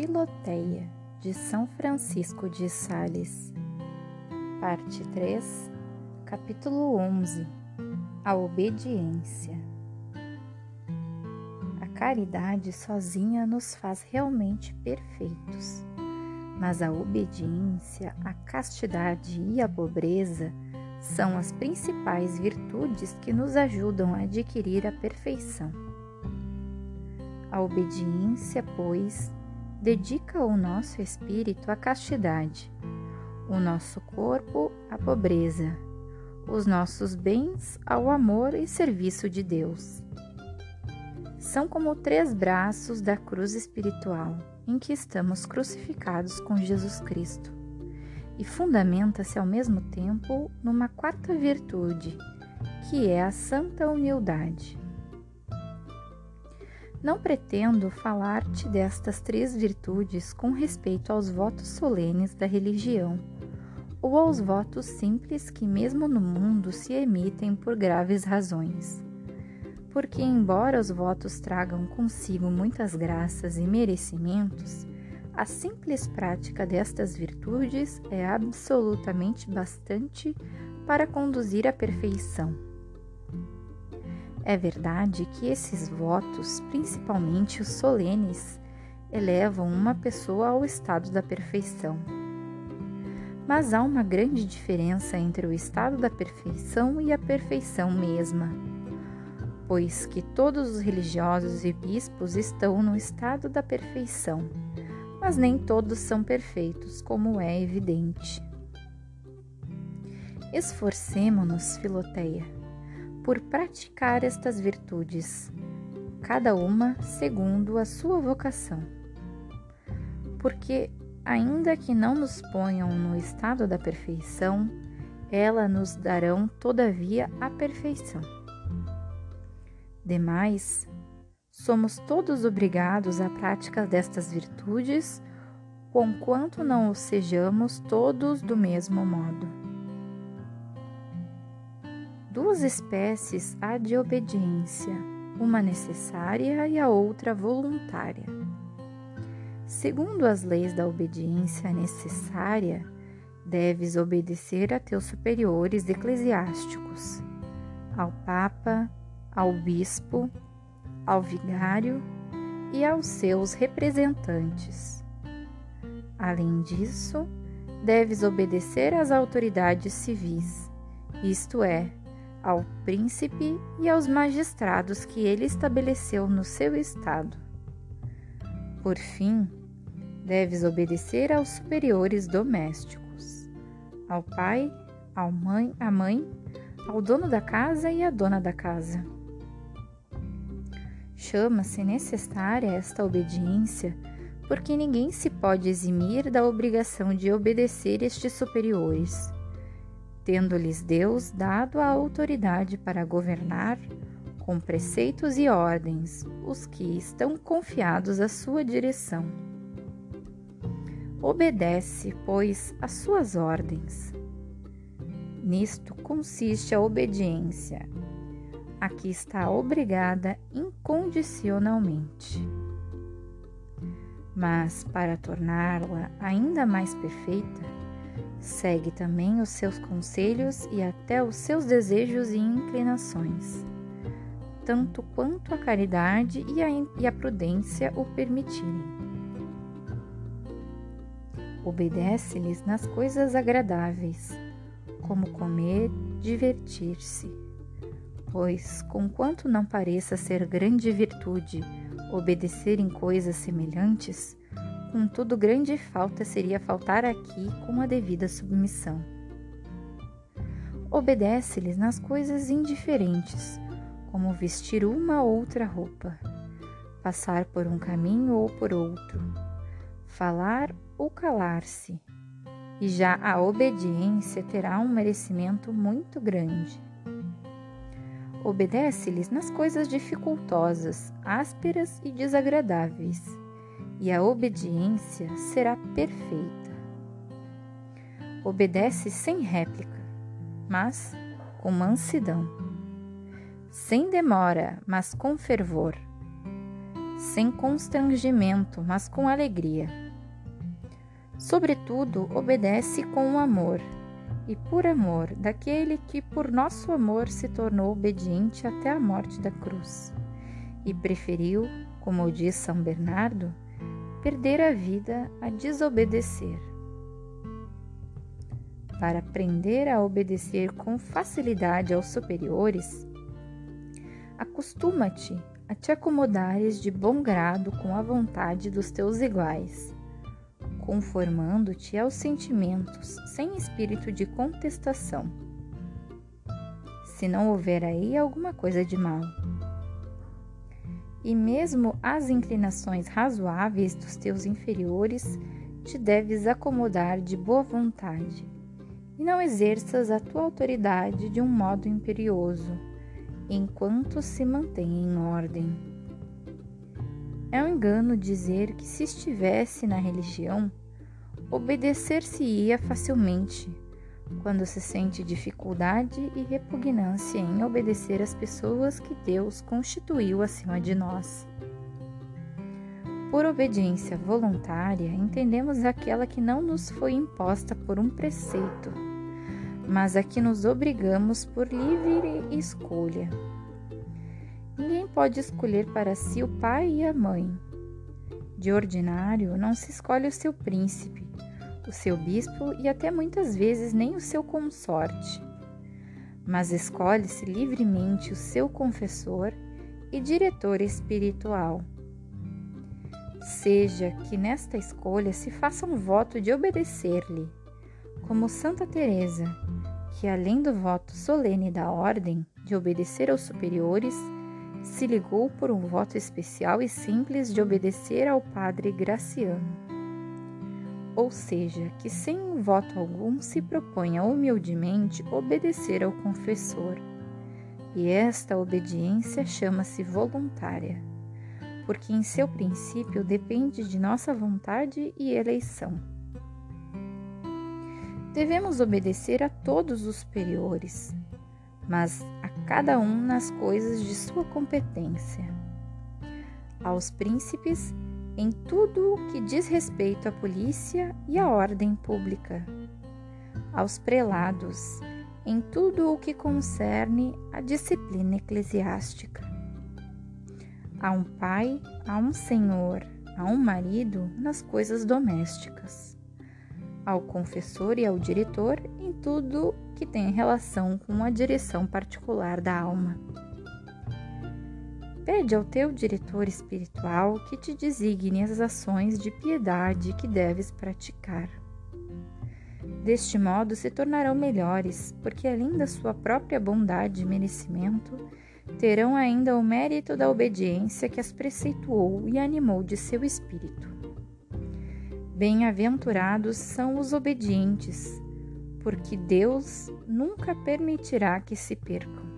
Filoteia, de São Francisco de Sales. Parte 3, capítulo 11 A obediência. A caridade sozinha nos faz realmente perfeitos, mas a obediência, a castidade e a pobreza são as principais virtudes que nos ajudam a adquirir a perfeição. A obediência, pois, dedica o nosso espírito à castidade, o nosso corpo à pobreza, os nossos bens ao amor e serviço de Deus. São como três braços da cruz espiritual em que estamos crucificados com Jesus Cristo e fundamenta-se ao mesmo tempo numa quarta virtude, que é a santa humildade. Não pretendo falar-te destas três virtudes com respeito aos votos solenes da religião ou aos votos simples que, mesmo no mundo, se emitem por graves razões. Porque, embora os votos tragam consigo muitas graças e merecimentos, a simples prática destas virtudes é absolutamente bastante para conduzir à perfeição. É verdade que esses votos, principalmente os solenes, elevam uma pessoa ao estado da perfeição. Mas há uma grande diferença entre o estado da perfeição e a perfeição mesma, pois que todos os religiosos e bispos estão no estado da perfeição, mas nem todos são perfeitos, como é evidente. Esforcemo-nos, Filoteia por praticar estas virtudes, cada uma segundo a sua vocação. Porque, ainda que não nos ponham no estado da perfeição, ela nos darão, todavia, a perfeição. Demais, somos todos obrigados à prática destas virtudes, conquanto não o sejamos todos do mesmo modo. Duas espécies há de obediência, uma necessária e a outra voluntária. Segundo as leis da obediência necessária, deves obedecer a teus superiores eclesiásticos, ao Papa, ao Bispo, ao Vigário e aos seus representantes. Além disso, deves obedecer às autoridades civis, isto é, ao príncipe e aos magistrados que ele estabeleceu no seu estado. Por fim, deves obedecer aos superiores domésticos, ao pai, ao mãe, à mãe, ao dono da casa e à dona da casa. Chama-se necessária esta obediência porque ninguém se pode eximir da obrigação de obedecer estes superiores tendo-lhes Deus dado a autoridade para governar com preceitos e ordens os que estão confiados à sua direção. Obedece, pois, às suas ordens. Nisto consiste a obediência, a que está obrigada incondicionalmente. Mas, para torná-la ainda mais perfeita, Segue também os seus conselhos e até os seus desejos e inclinações, tanto quanto a caridade e a, e a prudência o permitirem. Obedece-lhes nas coisas agradáveis, como comer, divertir-se. Pois, conquanto não pareça ser grande virtude obedecer em coisas semelhantes, Contudo, grande falta seria faltar aqui com a devida submissão. Obedece-lhes nas coisas indiferentes, como vestir uma ou outra roupa, passar por um caminho ou por outro, falar ou calar-se, e já a obediência terá um merecimento muito grande. Obedece-lhes nas coisas dificultosas, ásperas e desagradáveis e a obediência será perfeita. Obedece sem réplica, mas com mansidão, sem demora, mas com fervor, sem constrangimento, mas com alegria. Sobretudo, obedece com amor, e por amor daquele que por nosso amor se tornou obediente até a morte da cruz, e preferiu, como diz São Bernardo, perder a vida a desobedecer. Para aprender a obedecer com facilidade aos superiores, acostuma-te a te acomodares de bom grado com a vontade dos teus iguais, conformando-te aos sentimentos sem espírito de contestação. Se não houver aí alguma coisa de mal. E mesmo as inclinações razoáveis dos teus inferiores, te deves acomodar de boa vontade, e não exerças a tua autoridade de um modo imperioso enquanto se mantém em ordem. É um engano dizer que, se estivesse na religião, obedecer-se-ia facilmente, quando se sente dificuldade e repugnância em obedecer às pessoas que Deus constituiu acima de nós. Por obediência voluntária, entendemos aquela que não nos foi imposta por um preceito mas a que nos obrigamos por livre escolha. Ninguém pode escolher para si o pai e a mãe. De ordinário, não se escolhe o seu príncipe, o seu bispo e até muitas vezes nem o seu consorte, mas escolhe-se livremente o seu confessor e diretor espiritual. Seja que nesta escolha se faça um voto de obedecer-lhe, como Santa Teresa, que além do voto solene da ordem de obedecer aos superiores, se ligou por um voto especial e simples de obedecer ao padre Graciano. Ou seja, que sem voto algum se proponha humildemente obedecer ao confessor. E esta obediência chama-se voluntária, porque em seu princípio depende de nossa vontade e eleição. Devemos obedecer a todos os superiores, mas a cada um nas coisas de sua competência. Aos príncipes, em tudo o que diz respeito à polícia e à ordem pública. Aos prelados, em tudo o que concerne à disciplina eclesiástica. A um pai, a um senhor, a um marido nas coisas domésticas ao confessor e ao diretor em tudo que tem relação com a direção particular da alma. Pede ao teu diretor espiritual que te designe as ações de piedade que deves praticar. Deste modo se tornarão melhores, porque além da sua própria bondade e merecimento, terão ainda o mérito da obediência que as preceituou e animou de seu espírito. Bem-aventurados são os obedientes, porque Deus nunca permitirá que se percam.